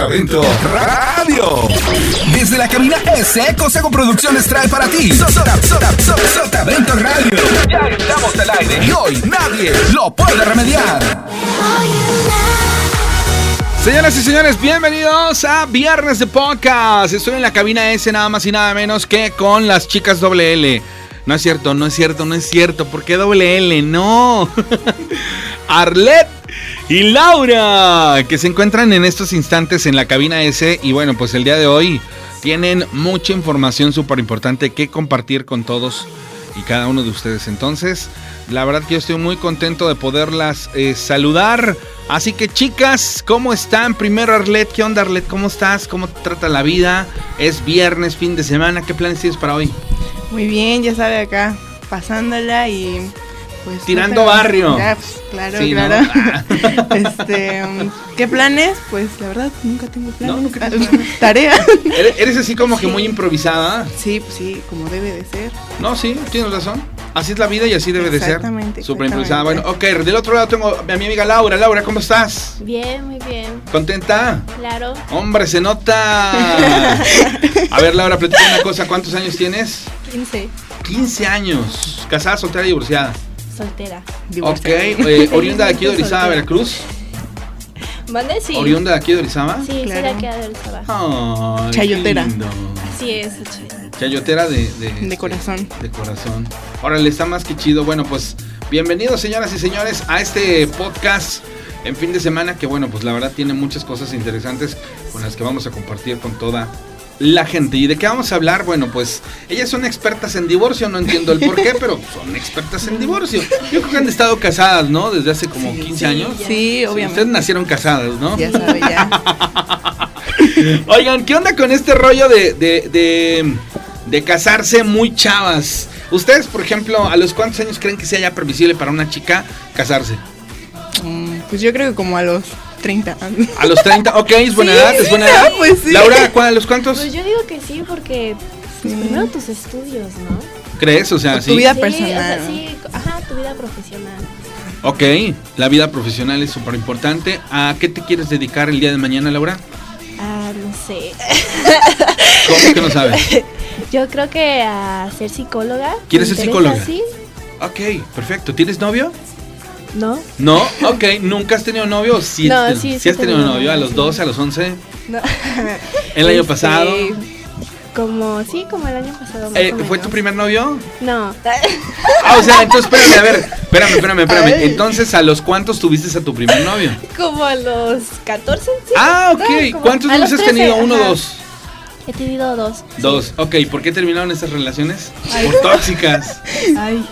Sotavento Radio. Desde la cabina S, Cosago Producciones trae para ti Sotavento Radio. Ya estamos al aire y hoy nadie lo puede remediar. Señoras y señores, bienvenidos a Viernes de Podcast. Estoy en la cabina S nada más y nada menos que con las chicas doble L. No es cierto, no es cierto, no es cierto. ¿Por qué doble L? No. Arlet y Laura, que se encuentran en estos instantes en la cabina S. Y bueno, pues el día de hoy tienen mucha información súper importante que compartir con todos y cada uno de ustedes. Entonces, la verdad que yo estoy muy contento de poderlas eh, saludar. Así que chicas, ¿cómo están? Primero Arlet, ¿qué onda Arlet? ¿Cómo estás? ¿Cómo te trata la vida? Es viernes, fin de semana, ¿qué planes tienes para hoy? Muy bien, ya sabe acá, pasándola y pues... Tirando barrio. Ya, pues, claro, claro. ¿no? este, ¿qué planes? Pues la verdad nunca tengo planes. No, nunca Tarea. ¿Eres, ¿Eres, así como que muy improvisada? Sí, pues sí, como debe de ser. No, sí, tienes razón. Así es la vida y así debe de ser. Exactamente. Súper improvisada. Bueno, ok, del otro lado tengo a mi amiga Laura. Laura, ¿cómo estás? Bien, muy bien. ¿Contenta? Claro. Hombre, se nota. a ver, Laura, platícame una cosa. ¿Cuántos años tienes? 15. 15 años. ¿Casada, soltera y divorciada? Soltera. Ok, eh, oriunda de aquí de Orizaba, Veracruz. ¿Mande? Sí. ¿Oriunda de aquí de Orizaba? Sí, Claro. sí, de aquí de Orizaba. Ay, Chayotera. Así es. Chayotera de, de, De corazón. De corazón. Órale, está más que chido. Bueno, pues bienvenidos, señoras y señores, a este podcast en fin de semana que, bueno, pues la verdad tiene muchas cosas interesantes con las que vamos a compartir con toda la gente. ¿Y de qué vamos a hablar? Bueno, pues ellas son expertas en divorcio, no entiendo el por qué, pero son expertas en divorcio. Yo creo que han estado casadas, ¿no? Desde hace como 15 años. Sí, obviamente. Ustedes nacieron casadas, ¿no? Ya sabe, ya. Oigan, ¿qué onda con este rollo de, de, de, de casarse muy chavas? Ustedes, por ejemplo, ¿a los cuántos años creen que sea ya permisible para una chica casarse? Mm, Pues yo creo que como a los 30. A los 30, ok, es buena Sí, edad, es buena edad. pues sí. Laura, ¿cuál- ¿a los cuántos Pues yo digo que sí, porque pues, Sí. primero tus estudios, ¿no? crees? O sea, Tu sí. vida sí, personal. o sea, sí, ajá, tu vida profesional. Ok, la vida profesional es súper importante. ¿A qué te quieres dedicar el día de mañana, Laura? Ah, no sé. ¿Cómo que no sabes? Yo creo que a ser psicóloga. ¿Quieres ¿me ser psicóloga? Sí. Ok, perfecto. ¿Tienes novio? ¿No? No, ok. ¿Nunca has tenido novio? Sí, No, sí, sí sí has tenido novio. ¿A los sí. 12, a los 11? No. ¿El año Este, pasado? Como, sí, como el año pasado. más Eh, o ¿Fue tu primer novio? No. Ah, o sea, entonces espérame, a ver, espérame, espérame, espérame. Entonces, ¿a los cuántos tuviste a tu primer novio? como a los 14, sí. Ah, No, ok. como- ¿Cuántos novios has tenido? 13, ¿Uno o dos? He tenido dos. Dos. Ok, ¿por qué terminaron estas relaciones? Por tóxicas. Ay.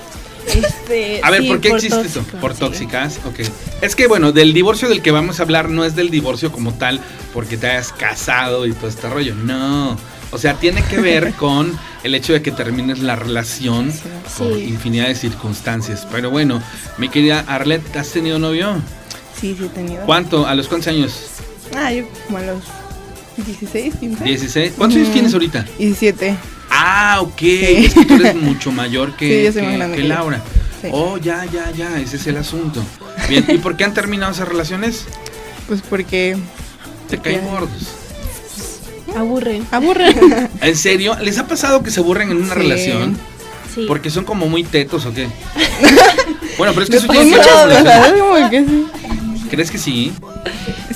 Este, A ver, sí, ¿por qué existe eso? tóxico, Por sí. tóxicas, ok. Es que bueno, del divorcio del que vamos a hablar no es del divorcio como tal porque te hayas casado y todo este rollo. No. O sea, tiene que ver con el hecho de que termines la relación por Sí. infinidad de circunstancias. Pero bueno, mi querida Arlette, ¿has tenido novio? Sí, sí he tenido. ¿Cuánto? ¿A los cuántos años? Ah, yo como a los 16, 15. 16. ¿Cuántos años tienes ahorita? 17. Ah, ok. Es que tú eres mucho mayor que, Sí, yo soy que-. Laura. Sí. Oh, ya, ya, ya. Ese es el asunto. Bien, ¿y por qué han terminado esas relaciones? Pues porque Te caen gordos. Aburren. aburren. ¿En serio? ¿Les ha pasado que se aburren en una Sí. relación? Sí. Porque son como muy tetos o qué? bueno, pero es que eso tiene que. ¿Crees que sí?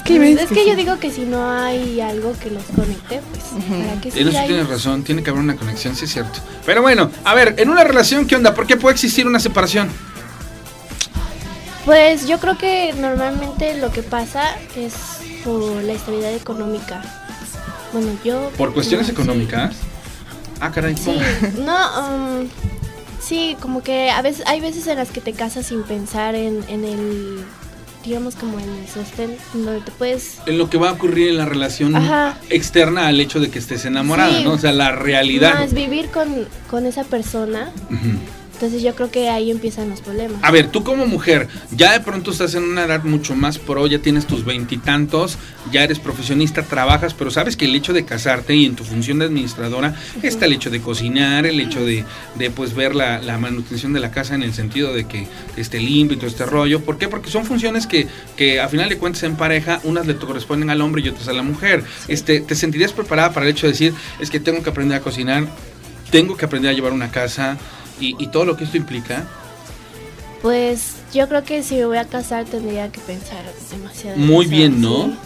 Es que, es sí. yo digo que si no hay algo que los conecte, pues para seguir eso ahí? tienes razón, tiene que haber una conexión, sí es cierto. Pero bueno, a ver, en una relación, ¿qué onda? ¿Por qué puede existir una separación? Pues yo creo que normalmente lo que pasa es por la estabilidad económica. Bueno, yo ¿Por cuestiones no, sí. económicas? Ah, caray, Sí, no, um, sí, como que a veces hay veces en las que te casas sin pensar en, en el, digamos como en el sostén, donde te puedes En lo que va a ocurrir en la relación Ajá. externa al hecho de que estés enamorada, Sí. ¿no? O sea, la realidad. más vivir con, con esa persona Ujú. Entonces yo creo que ahí empiezan los problemas. A ver, tú como mujer, ya de pronto estás en una edad mucho más pro, ya tienes tus veintitantos, ya eres profesionista, trabajas, pero sabes que el hecho de casarte y en tu función de administradora está el hecho de cocinar, el hecho de, de pues ver la, la manutención de la casa en el sentido de que esté limpio y todo este rollo. ¿Por qué? Porque son funciones que, que a final de cuentas en pareja, unas le corresponden al hombre y otras a la mujer. Este, ¿Te sentirías preparada para el hecho de decir, es que tengo que aprender a cocinar, tengo que aprender a llevar una casa y, y todo lo que esto implica? Pues yo creo que si me voy a casar tendría que pensar demasiado. Muy demasiado, bien, ¿no? sí.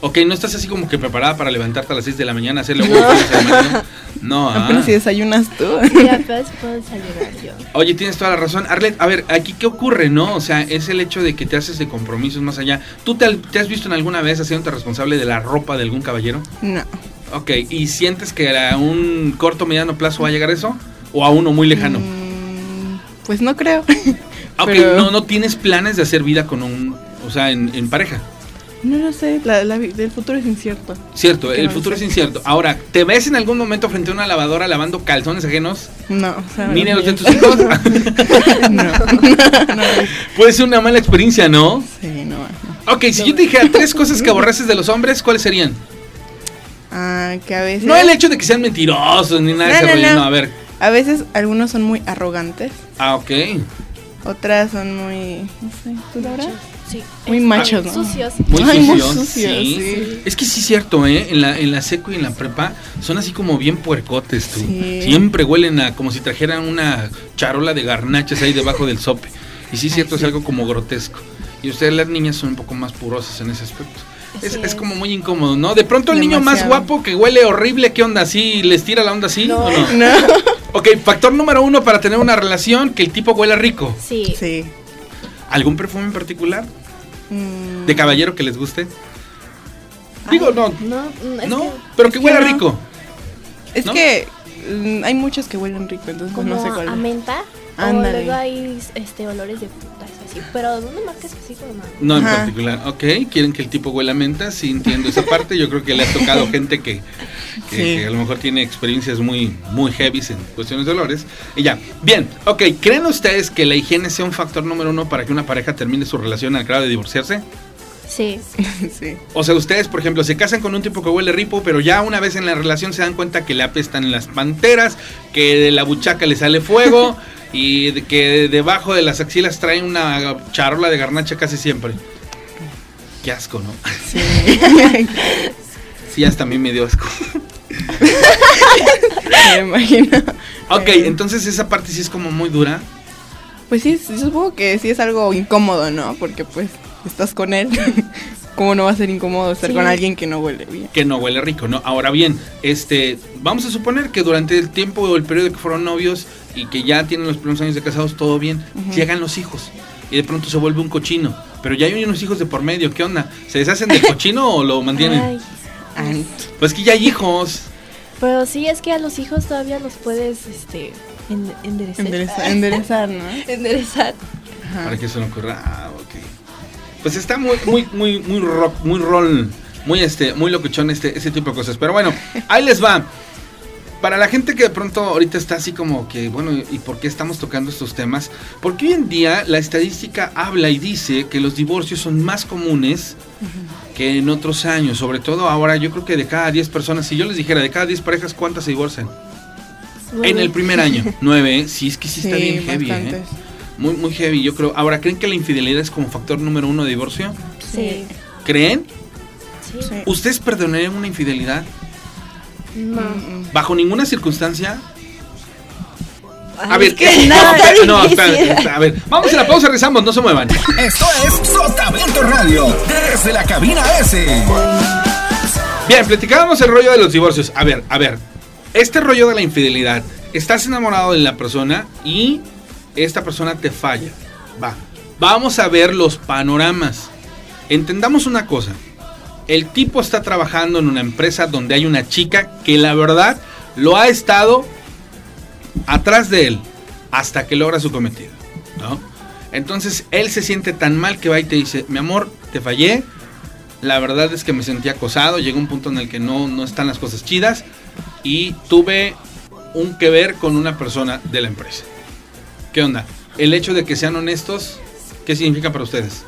Ok, no estás así como que preparada para levantarte a las 6 de la mañana, hacerle huevos mañana. No, ah. Apenas si desayunas tú. Sí, apenas puedo desayunar yo. Oye, tienes toda la razón. Arlet, a ver, aquí qué ocurre, ¿no? O sea, es el hecho de que te haces de compromisos más allá. ¿Tú te, te has visto en alguna vez haciéndote responsable de la ropa de algún caballero? No. Ok, ¿y sientes que a un corto mediano plazo va a llegar eso? ¿O a uno muy lejano? Mm, pues no creo. ok, pero- no, no tienes planes de hacer vida con un, o sea, en, en pareja. No lo sé, la, la del futuro es incierto. Cierto, el no futuro es incierto. Ahora, ¿te ves en algún momento frente a una lavadora lavando calzones ajenos? No, o sea, los de tus hijos. no, no, Puede ser una mala experiencia, ¿no? sí, no. Ok, si yo te dijera tres cosas que aborreces de los hombres, ¿cuáles serían? Ah, que a veces... No el hecho de que sean mentirosos ni nada de ese rollo, no, a ver. A veces algunos son muy arrogantes, Ah, ok. otras son muy... No sé, ¿tú? Sí. Muy machos, ¿no? Sucios. Muy Ay, muy sucios, sucios, sí. sí. Es que sí es cierto, ¿eh? En la, en la seco y en la prepa son así como bien puercotes, tú. Sí. Siempre huelen a como si trajeran una charola de garnachas ahí debajo del sope. Y sí es cierto, es algo como grotesco. Y ustedes las niñas son un poco más purosas en ese aspecto. Es, Así es es. como muy incómodo, ¿no? De pronto el niño más guapo que huele horrible, ¿qué onda? ¿Sí les tira la onda así No. o no? No. Ok, factor número uno para tener una relación, que el tipo huela rico. Sí. Sí. ¿Algún perfume en particular? Mm, ¿De caballero que les guste? Digo, no, No, no, que pero que que huela no. rico. Es ¿no? que mm, hay muchos que huelen rico, entonces como no sé cuál. a menta. Ándale. luego hay este, olores de frutas así. Pero no marques así como nada. No en Ajá. particular. Ok, quieren que el tipo huela a menta, sí entiendo esa parte. Yo creo que le ha tocado gente que, que- Sí. que a lo mejor tiene experiencias muy, muy heavy en cuestiones de olores. Y ya, bien, ok, ¿creen ustedes que la higiene sea un factor número uno para que una pareja termine su relación al grado de divorciarse? Sí. sí. O sea, ustedes, por ejemplo, se casan con un tipo que huele rico, pero ya una vez en la relación se dan cuenta que le apestan las panteras, que de la buchaca le sale fuego y de que debajo de las axilas trae una charola de garnacha casi siempre. Qué asco, ¿no? Sí. Sí, hasta a mí me dio asco. Me imagino. Ok, Eh, entonces esa parte sí es como muy dura. Pues sí, sí, supongo que sí es algo incómodo, ¿no? Porque pues estás con él. ¿Cómo no va a ser incómodo estar Sí. con alguien que no huele bien? Que no huele rico, ¿no? Ahora bien, este, vamos a suponer que durante el tiempo o el periodo que fueron novios y que ya tienen los primeros años de casados, todo bien, Ujú. llegan los hijos y de pronto se vuelve un cochino. Pero ya hay unos hijos de por medio, ¿qué onda? ¿Se deshacen del cochino o lo mantienen? Ay, Pues que ya hay hijos. pero sí es que a los hijos todavía los puedes este en- enderezar. endereza- enderezar, ¿no? Enderezar. Ajá. Para que se le ocurra. Ah, ok. Pues está muy, muy, muy, muy rock, muy roll, muy este, muy locuchón este, ese tipo de cosas. Pero bueno, ahí les va. Para la gente que de pronto ahorita está así como que, bueno, ¿y por qué estamos tocando estos temas? Porque hoy en día la estadística habla y dice que los divorcios son más comunes que en otros años. Sobre todo ahora, yo creo que de cada 10 personas, si yo les dijera de cada 10 parejas, ¿cuántas se divorcian? En el primer año, 9. Sí, es que sí está bien heavy, ¿eh? Muy, muy heavy, yo creo. Ahora, ¿creen que la infidelidad es como factor número uno de divorcio? Sí. ¿Creen? Sí. Sí. ¿Ustedes perdonarían una infidelidad? No. ¿Bajo ninguna circunstancia? Ay, A ver, es que ¿qué? no, No, está no, difícil. espérate, a ver, vamos a la pausa, rezamos, no se muevan. Esto es Sotavento Radio, desde la cabina S. Bien, platicábamos el rollo de los divorcios. A ver, a ver, este rollo de la infidelidad, estás enamorado de la persona y esta persona te falla. Va, vamos a ver los panoramas. Entendamos una cosa. El tipo está trabajando en una empresa donde hay una chica que la verdad lo ha estado atrás de él hasta que logra su cometido, ¿no? Entonces él se siente tan mal que va y te dice, mi amor, te fallé, la verdad es que me sentí acosado, llegó un punto en el que no, no están las cosas chidas y tuve un que ver con una persona de la empresa. ¿Qué onda? El hecho de que sean honestos, ¿qué significa para ustedes?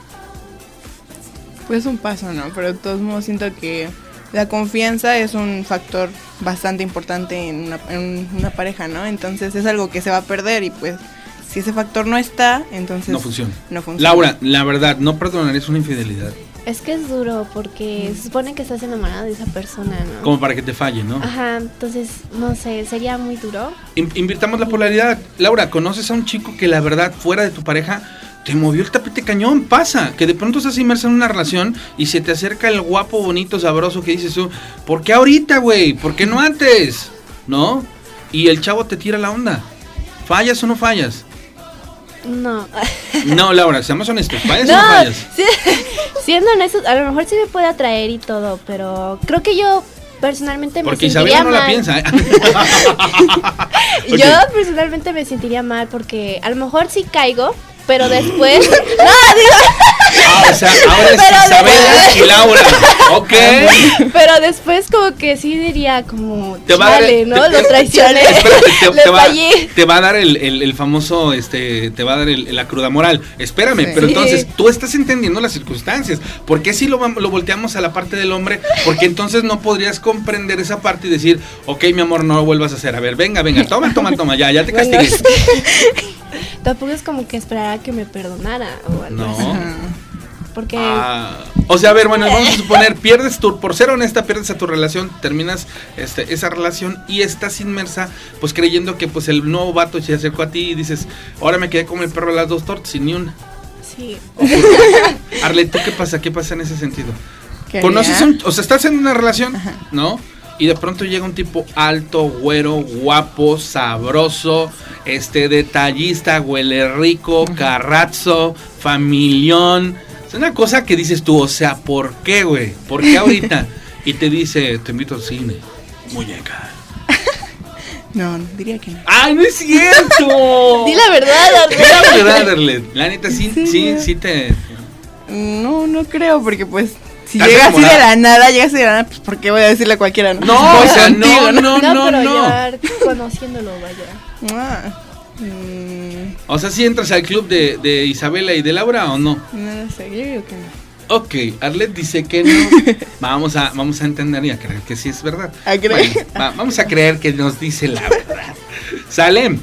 Pues un paso, ¿no? Pero de todos modos siento que la confianza es un factor bastante importante en una, en una pareja, ¿no? Entonces es algo que se va a perder y pues si ese factor no está, entonces No funciona. no funciona. Laura, la verdad, no perdonar es una infidelidad. Es que es duro porque se supone que estás enamorada de esa persona, ¿no? Como para que te falle, ¿no? Ajá, entonces, no sé, sería muy duro. In- invirtamos la polaridad. Laura, ¿conoces a un chico que la verdad, fuera de tu pareja, te movió el tapete cañón? Pasa, que de pronto estás inmersa en una relación y se te acerca el guapo, bonito, sabroso que dices tú, ¿por qué ahorita, güey? ¿Por qué no antes? ¿No? Y el chavo te tira la onda. ¿Fallas o no fallas? No. No, Laura, seamos honestos. ¿Fallas o no fallas? siendo honestos, a lo mejor sí me puede atraer y todo, pero creo que yo personalmente me Porque sentiría Isabela no la piensa. ¿eh? Yo personalmente me sentiría mal porque a lo mejor sí caigo, pero después. Ah, o sea, ahora es Pero de- Isabela y Laura. Ok. pero después como que sí diría como. Te va a dar "Chale, el- ¿no? te- Lo traicioné. Espérate, te, Le te va, fallé. te va a dar el, el- el famoso, este, te va a dar el- la cruda moral. Espérame, Sí. pero entonces tú estás entendiendo las circunstancias. ¿Por qué si lo, lo volteamos a la parte del hombre? Porque entonces no podrías comprender esa parte y decir, ok, mi amor, no lo vuelvas a hacer. A ver, venga, venga, toma, toma, toma, ya, ya te Bueno, castigué. Tampoco es como que esperara a que me perdonara o algo No. así. Porque. Ah, o sea, a ver, bueno, vamos a suponer, pierdes tu, por ser honesta, pierdes a tu relación, terminas este, esa relación y estás inmersa, pues creyendo que pues el nuevo vato se acercó a ti y dices, ahora me quedé como el perro de las dos tortas y ni una. Sí. Arlet, ¿tú qué pasa? ¿Qué pasa en ese sentido? ¿Qué ¿Conoces un, o sea, estás en una relación, ¿no? Y de pronto llega un tipo alto, güero, guapo, sabroso, este, detallista, huele rico, carrazo, familión. Es una cosa que dices tú, o sea, ¿por qué, güey? ¿Por qué ahorita? Y te dice, te invito al cine, muñeca. No, diría que no. ¡Ay, no es cierto! Di la verdad, Di la verdad, Arlet. La neta, sí, Sí, sí te... No, no creo, porque pues si ¿Estás llega así de la nada, llega así de la nada, pues ¿por qué voy a decirle a cualquiera? No, Voy o sea, contigo, no, no, No, no, pero no. llevar conociéndolo, vaya. Ah, mm, O sea, si entras al club de, de Isabela y de Laura o no. no lo sé, yo digo que no. Ok, Arlet dice que no. vamos, a, vamos a entender y a creer que sí es verdad. ¿A creer? Bueno, va- vamos a creer que nos dice la verdad. ¿Sale?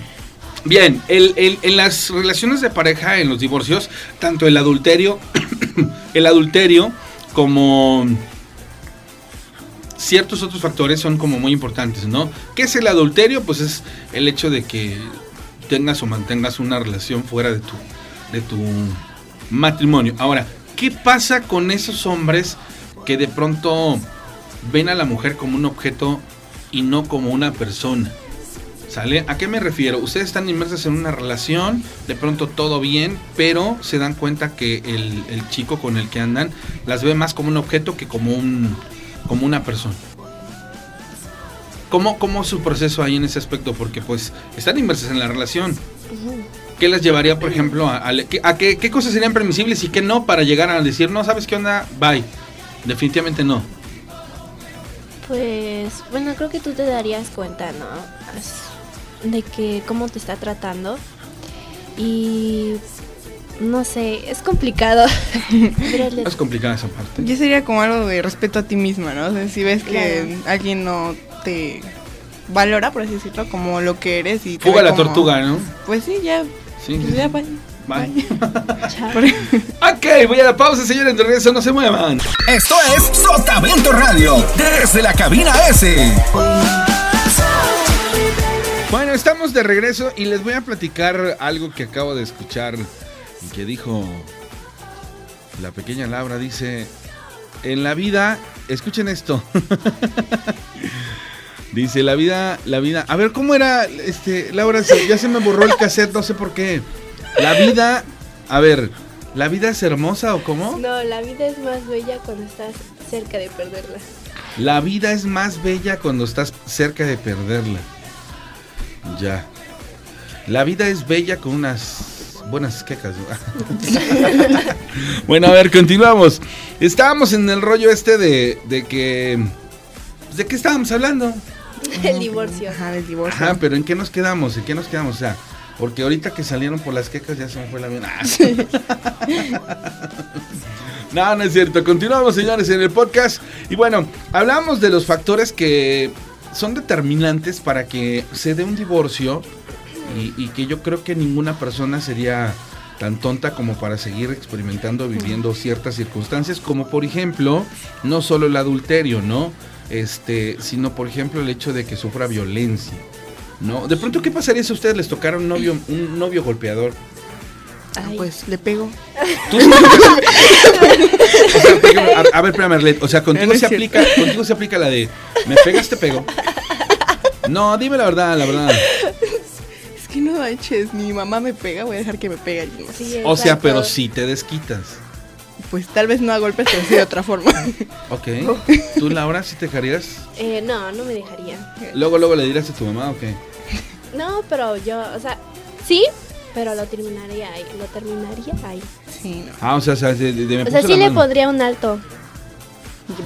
Bien, el- el- en las relaciones de pareja, en los divorcios, tanto el adulterio, el adulterio como ciertos otros factores son como muy importantes, ¿no? ¿Qué es el adulterio? Pues es el hecho de que tengas o mantengas una relación fuera de tu, de tu matrimonio. Ahora, ¿qué pasa con esos hombres que de pronto ven a la mujer como un objeto y no como una persona? ¿Sale? ¿A qué me refiero? Ustedes están inmersos en una relación, de pronto todo bien, pero se dan cuenta que el, el chico con el que andan las ve más como un objeto que como un como una persona. ¿Cómo, ¿Cómo es su proceso ahí en ese aspecto? Porque pues están inmersos en la relación. ¿Qué les llevaría, por ejemplo, a, a, a qué, qué cosas serían permisibles y qué no para llegar a decir, no, ¿sabes qué onda? Bye. Definitivamente no. Pues, bueno, creo que tú te darías cuenta, ¿no? As- De que cómo te está tratando. Y no sé, es complicado. Es complicada esa parte. Yo sería como algo de respeto a ti misma, ¿no? O sea, si ves que Claro. alguien no te valora, por así decirlo, como lo que eres y te Fuga la como- tortuga, ¿no? Pues sí, ya, Sí. pues ya, bye. Bye. Por- Ok, voy a la pausa, señores. De regreso, no se muevan. Esto es Sotavento Radio, desde la cabina S. Bueno, estamos de regreso y les voy a platicar algo que acabo de escuchar y que dijo la pequeña Laura. Dice, en la vida, escuchen esto. Dice, la vida, la vida. A ver, ¿cómo era? Este, Laura, se- ya se me borró el cassette, no sé por qué. La vida, a ver, ¿la vida es hermosa o cómo? No, la vida es más bella cuando estás cerca de perderla. La vida es más bella cuando estás cerca de perderla. Ya. La vida es bella con unas buenas quecas. ¿no? bueno, a ver, continuamos. Estábamos en el rollo este de, de que... pues, ¿De qué estábamos hablando? El divorcio. Ajá, del divorcio. Ajá, pero ¿en qué nos quedamos? ¿En qué nos quedamos? O sea, Porque ahorita que salieron por las quecas ya se me fue la bien. no, no es cierto. Continuamos, señores, en el podcast. Y bueno, hablamos de los factores que son determinantes para que se dé un divorcio y, y que yo creo que ninguna persona sería tan tonta como para seguir experimentando, viviendo ciertas circunstancias, como por ejemplo, no solo el adulterio, ¿no? Este, sino por ejemplo el hecho de que sufra violencia, ¿no? De pronto, ¿qué pasaría si a ustedes les tocara un novio, un novio golpeador? Ah, pues le pego. ¿Tú? O sea, a, a ver, espérame, Arlet, o sea, contigo No, se cierto. aplica, contigo se aplica la de me pegas, te pego. No, dime la verdad, la verdad. Es que no manches, mi mamá me pega, voy a dejar que me pegue alguien más. Sí, O sea, pero si te desquitas. Pues tal vez no a golpes, pero sí de otra forma. Ok. ¿Tú, Laura, si te dejarías? Eh, no, no me dejaría. Luego, luego le dirás a tu mamá, ok. No, pero yo, o sea, sí, pero lo terminaría ahí. Lo terminaría ahí. Sí, no. Ah, o sea, o sea, de, de- de- me O sea, sí le mano. pondría un alto.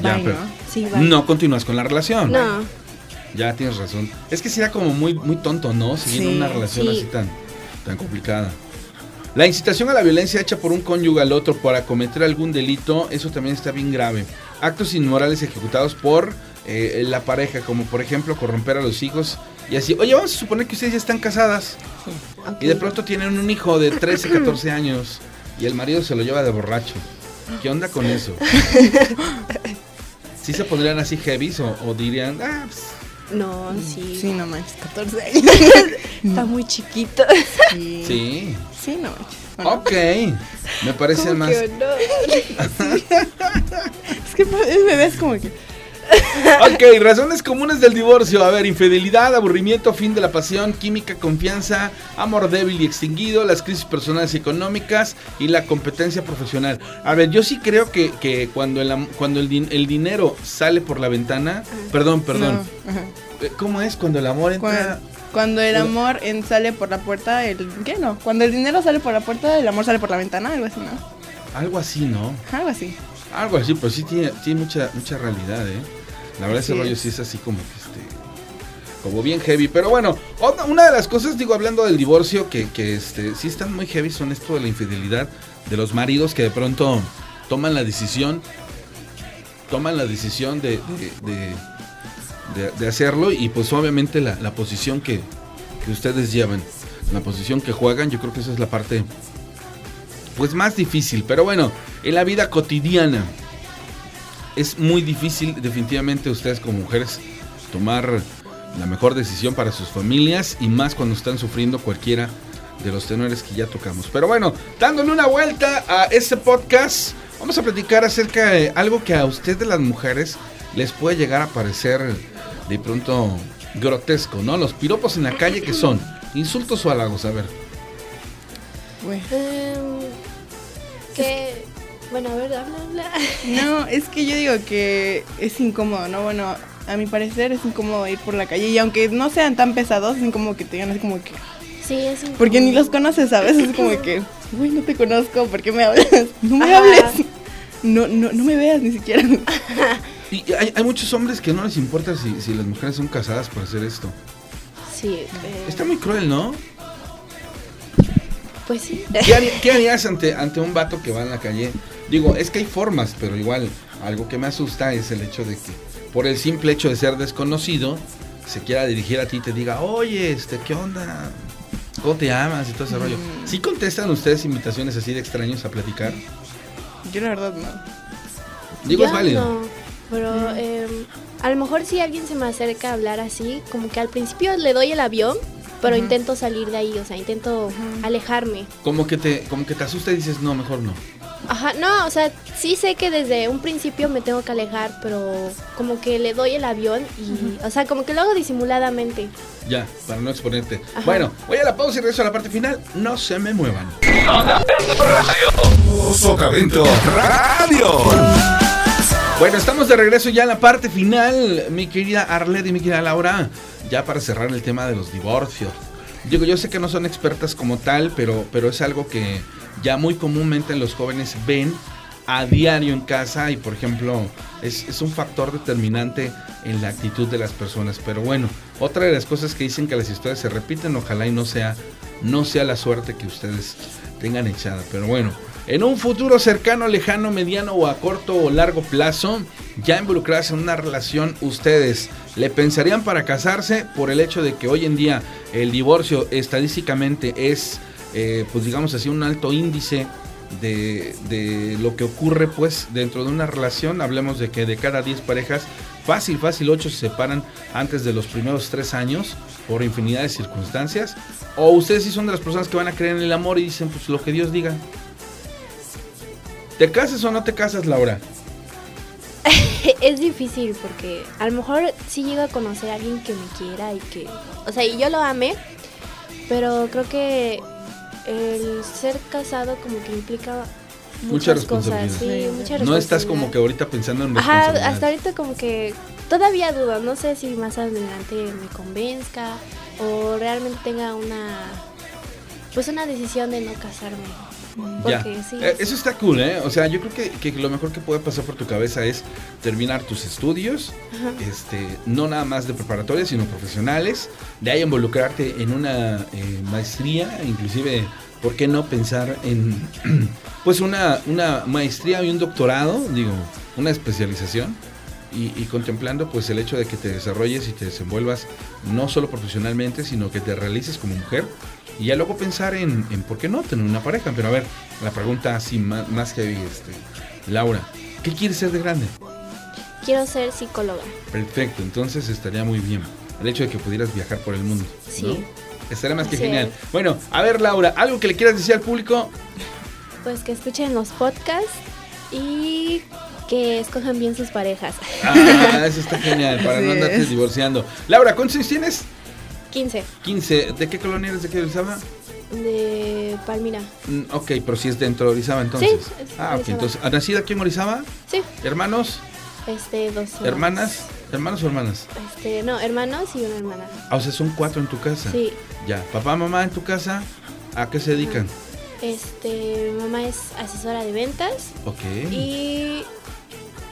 Ya, Bye, pero- ¿no? Sí. No continúas con la relación. No. Ya tienes razón. Es que sería como muy, muy tonto, ¿no? Seguir Sí, una relación sí. así tan, tan complicada. La incitación a la violencia hecha por un cónyuge al otro para cometer algún delito, eso también está bien grave. Actos inmorales ejecutados por eh, la pareja, como por ejemplo corromper a los hijos y así. Oye, vamos a suponer que ustedes ya están casadas y de pronto tienen un hijo de 13, 14 años y el marido se lo lleva de borracho. ¿Qué onda con eso? ¿Sí se pondrían así heavies o, o dirían, ah, pues, No, sí. Sí, no manches, 14 años. Está muy chiquito. Sí. sí? Sí, no manches. Bueno, Ok, me parece ¿Cómo más. que no? Es que el bebé es como que. Ok, razones comunes del divorcio. A ver, infidelidad, aburrimiento, fin de la pasión, química, confianza, amor débil y extinguido, las crisis personales y económicas y la competencia profesional. A ver, yo sí creo que, que cuando, el, cuando el, din- el dinero sale por la ventana, perdón, perdón, No. Eh, ¿cómo es cuando el amor entra? Cuando, cuando el amor en- sale por la puerta, el. ¿Qué no? Cuando el dinero sale por la puerta, el amor sale por la ventana, algo así, ¿no? Algo así, ¿no? Algo así. Algo así, pues sí tiene, tiene mucha, mucha realidad, ¿eh? La verdad ese rollo es. sí es así como que este. Como bien heavy. Pero bueno, una de las cosas, digo, hablando del divorcio, que, que este, sí están muy heavy, son esto de la infidelidad de los maridos que de pronto toman la decisión. Toman la decisión de, de, de- de- de hacerlo. Y pues obviamente la, la posición que, que ustedes llevan. La posición que juegan, yo creo que esa es la parte. Pues más difícil. Pero bueno, en la vida cotidiana es muy difícil definitivamente ustedes como mujeres tomar la mejor decisión para sus familias y más cuando están sufriendo cualquiera de los tenores que ya tocamos. Pero bueno, dándole una vuelta a este podcast, vamos a platicar acerca de algo que a ustedes las mujeres les puede llegar a parecer de pronto grotesco, ¿no? Los piropos en la calle que son insultos o halagos, a ver. Güey. Em, que. Bueno, a ver, habla, habla. No, es que yo digo que es incómodo, ¿no? Bueno, a mi parecer es incómodo ir por la calle y aunque no sean tan pesados, es incómodo que te digan así como que... Sí, es un. Porque ni los conoces, ¿sabes? Es como que, güey, no te conozco, ¿por qué me hablas? No me Ajá. hables. No, no, no me veas ni siquiera. Y hay, hay muchos hombres que no les importa si, si las mujeres son casadas por hacer esto. Sí, eh, Está muy cruel, ¿no? pues sí. ¿Qué, haría- qué harías ante, ante un vato que va en la calle? Digo, es que hay formas, pero igual, algo que me asusta es el hecho de que, por el simple hecho de ser desconocido, se quiera dirigir a ti y te diga, oye, este, ¿qué onda? ¿Cómo te llamas? Y todo ese rollo. ¿Sí contestan ustedes invitaciones así de extraños a platicar? Yo la verdad no. Digo, es válido. no, pero em, a lo mejor si alguien se me acerca a hablar así, como que al principio le doy el avión, pero intento salir de ahí, o sea, intento alejarme. Como que te, como que te asusta y dices, no, mejor no. Ajá, no, o sea, sí sé que desde un principio me tengo que alejar, pero como que le doy el avión y, o sea, como que lo hago disimuladamente. Ya, para no exponerte. Ajá. Bueno, voy a la pausa y regreso a la parte final. No se me muevan. Sotavento Radio. Bueno, estamos de regreso ya en la parte final, mi querida Arlet y mi querida Laura, ya para cerrar el tema de los divorcios. Digo, yo sé que no son expertas como tal, pero, pero es algo que ya muy comúnmente los jóvenes ven a diario en casa y por ejemplo es, es un factor determinante en la actitud de las personas. Pero bueno, otra de las cosas que dicen que las historias se repiten, ojalá y no sea no sea la suerte que ustedes tengan echada. Pero bueno, en un futuro cercano, lejano, mediano o a corto o largo plazo, ya involucrarse en una relación, ustedes le pensarían para casarse por el hecho de que hoy en día el divorcio estadísticamente es, eh, pues digamos así, un alto índice de, de, lo que ocurre pues dentro de una relación. Hablemos de que de cada 10 parejas, fácil, fácil, 8 se separan antes de los primeros 3 años por infinidad de circunstancias. O ustedes sí son de las personas que van a creer en el amor y dicen pues lo que Dios diga. ¿Te casas o no te casas, Laura? es difícil porque a lo mejor sí llego a conocer a alguien que me quiera y que, o sea, y yo lo amé, pero creo que el ser casado como que implica muchas cosas, sí, mucha No estás como que ahorita pensando en Ajá, hasta ahorita como que todavía dudo, no sé si más adelante me convenzca o realmente tenga una pues una decisión de no casarme. Ya. Eh, eso está cool, ¿eh? O sea, yo creo que, que, lo mejor que puede pasar por tu cabeza es terminar tus estudios, este, no nada más de preparatoria, sino profesionales, de ahí involucrarte en una eh, maestría, inclusive, ¿por qué no pensar en, pues, una, una maestría y un doctorado, digo, una especialización? Y, y, contemplando pues el hecho de que te desarrolles y te desenvuelvas no solo profesionalmente, sino que te realices como mujer y ya luego pensar en, en, por qué no tener una pareja. Pero a ver, la pregunta así más, más que este, Laura, ¿qué quieres ser de grande? Quiero ser psicóloga. Perfecto, entonces estaría muy bien el hecho de que pudieras viajar por el mundo. Sí. Estaría más que genial. Bueno, a ver Laura, ¿algo que le quieras decir al público? Pues que escuchen los podcasts y que escojan bien sus parejas. Ah, eso está genial, para no andarte divorciando. Laura, ¿cuántos años tienes? 15. 15. ¿De qué colonia eres? ¿De qué Orizaba? De Palmira. Mm, ok, pero si es dentro de Orizaba entonces. Sí, es ah, ok. Entonces, ¿nacida aquí en Orizaba? Sí. ¿Hermanos? Este, dos. ¿Hermanas? ¿Hermanos o hermanas? Este, no, hermanos y una hermana. Ah, o sea, son cuatro en tu casa. Sí. Ya. ¿Papá, mamá en tu casa? ¿A qué se dedican? Este, mamá es asesora de ventas. Ok. Y.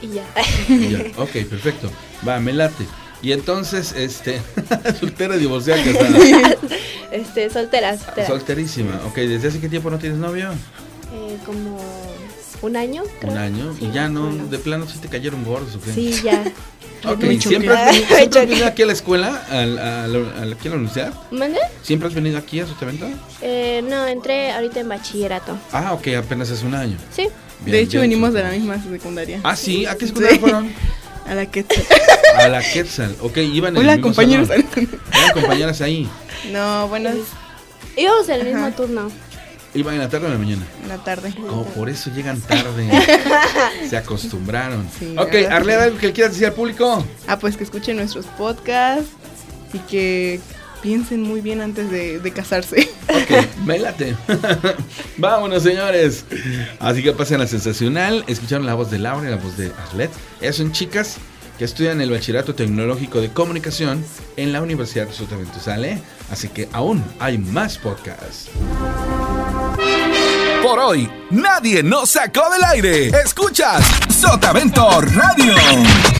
Y ya. ya. Ok, perfecto. Va, me late. Y entonces, este, soltera, divorciada, casada. este, soltera, soltera. Solterísima. Ok, ¿desde hace qué tiempo no tienes novio? Eh, como un año, creo. Un año. y ya no, de plano sí te cayeron gordos, ¿o qué? Sí, ya. ok, ¿siempre ¿siempre has venido aquí a la escuela, a, a, a, aquí a la universidad? ¿Mande? ¿Siempre has venido aquí a Sotavento? Eh, no, entré ahorita en bachillerato. Ah, ok, apenas hace un año. Sí. Bien, de hecho, bien, venimos de la misma secundaria. Ah, sí, ¿a qué secundaria sí. fueron? A la Quetzal. A la Quetzal. Ok, iban en Hola, el mismo compañeros. salón. Eran compañeras ahí. No, bueno. Íbamos en el mismo turno. ¿Iban en la tarde o en la mañana? En la tarde. Oh, por eso llegan tarde. Se acostumbraron. Sí, ok. Arlea, ¿algo que le quieras decir al público? Ah, pues que escuchen nuestros podcasts y que piensen muy bien antes de, de casarse. Ok, me late. Vámonos, señores. Así que pasen la sensacional. Escucharon la voz de Laura y la voz de Arlet. Ellas son chicas que estudian el Bachillerato Tecnológico de Comunicación en la Universidad de Sotavento. ¿Sale? Así que aún hay más podcasts. Por hoy, nadie nos sacó del aire. Escuchas Sotavento Radio.